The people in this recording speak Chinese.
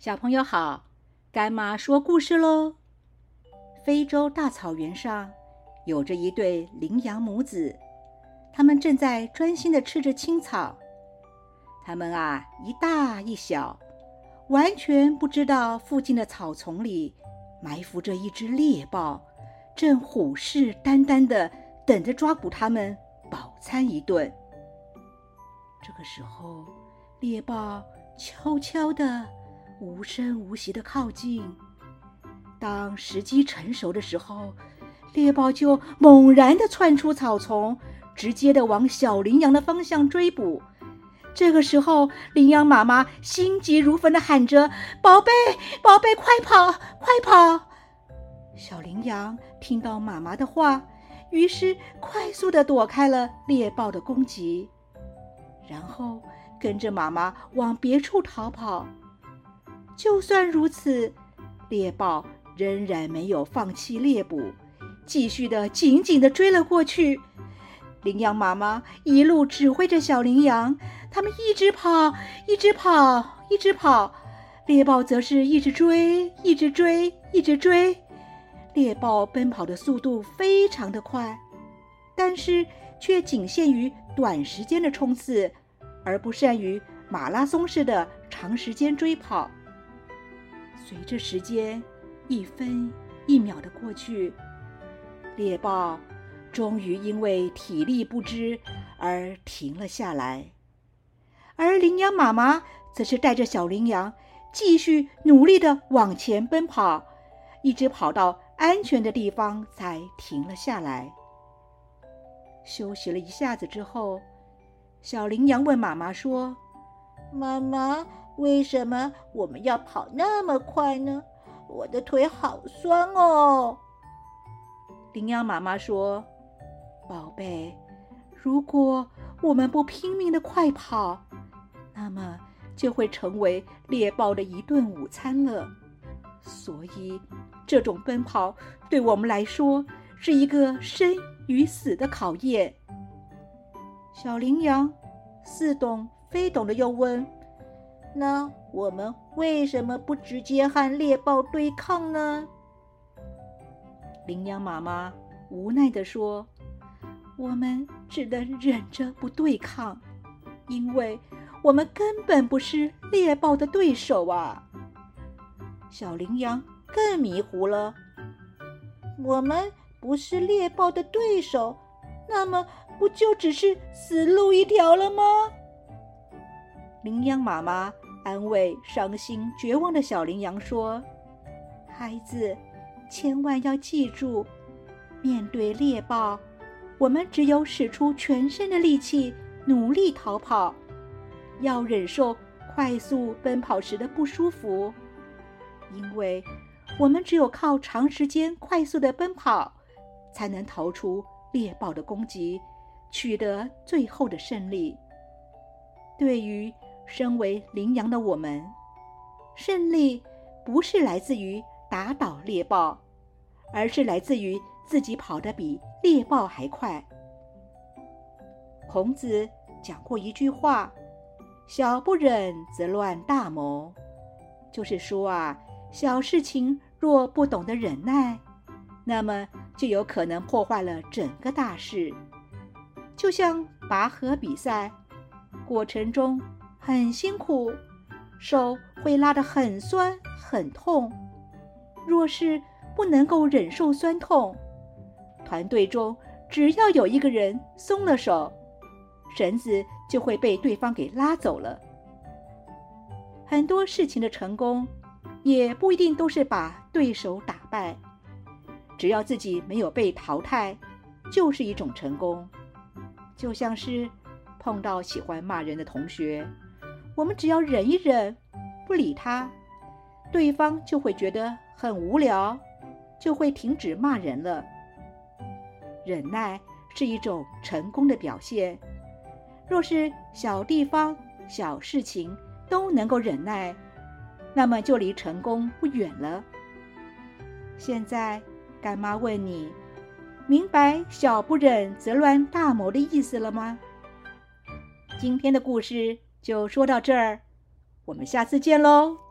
小朋友好，干妈说故事喽。非洲大草原上有着一对羚羊母子，他们正在专心的吃着青草。他们啊，一大一小，完全不知道附近的草丛里埋伏着一只猎豹，正虎视眈眈的等着抓捕他们，饱餐一顿。这个时候，猎豹悄悄的。无声无息的靠近。当时机成熟的时候，猎豹就猛然的窜出草丛，直接的往小羚羊的方向追捕。这个时候，羚羊妈妈心急如焚的喊着：“宝贝，宝贝，快跑，快跑！”小羚羊听到妈妈的话，于是快速的躲开了猎豹的攻击，然后跟着妈妈往别处逃跑。就算如此，猎豹仍然没有放弃猎捕，继续的紧紧的追了过去。羚羊妈妈一路指挥着小羚羊，他们一直跑，一直跑，一直跑。猎豹则是一直追，一直追，一直追。猎豹奔跑的速度非常的快，但是却仅限于短时间的冲刺，而不善于马拉松式的长时间追跑。随着时间一分一秒的过去，猎豹终于因为体力不支而停了下来，而羚羊妈妈则是带着小羚羊继续努力的往前奔跑，一直跑到安全的地方才停了下来。休息了一下子之后，小羚羊问妈妈说：“妈妈。”为什么我们要跑那么快呢？我的腿好酸哦。羚羊妈妈说：“宝贝，如果我们不拼命的快跑，那么就会成为猎豹的一顿午餐了。所以，这种奔跑对我们来说是一个生与死的考验。”小羚羊似懂非懂的又问。那我们为什么不直接和猎豹对抗呢？羚羊妈妈无奈地说：“我们只能忍着不对抗，因为我们根本不是猎豹的对手啊。”小羚羊更迷糊了：“我们不是猎豹的对手，那么不就只是死路一条了吗？”羚羊妈妈安慰伤心绝望的小羚羊说：“孩子，千万要记住，面对猎豹，我们只有使出全身的力气，努力逃跑，要忍受快速奔跑时的不舒服，因为我们只有靠长时间快速的奔跑，才能逃出猎豹的攻击，取得最后的胜利。对于。”身为羚羊的我们，胜利不是来自于打倒猎豹，而是来自于自己跑得比猎豹还快。孔子讲过一句话：“小不忍则乱大谋。”就是说啊，小事情若不懂得忍耐，那么就有可能破坏了整个大事。就像拔河比赛过程中。很辛苦，手会拉得很酸很痛。若是不能够忍受酸痛，团队中只要有一个人松了手，绳子就会被对方给拉走了。很多事情的成功，也不一定都是把对手打败，只要自己没有被淘汰，就是一种成功。就像是碰到喜欢骂人的同学。我们只要忍一忍，不理他，对方就会觉得很无聊，就会停止骂人了。忍耐是一种成功的表现。若是小地方、小事情都能够忍耐，那么就离成功不远了。现在，干妈问你，明白“小不忍则乱大谋”的意思了吗？今天的故事。就说到这儿，我们下次见喽。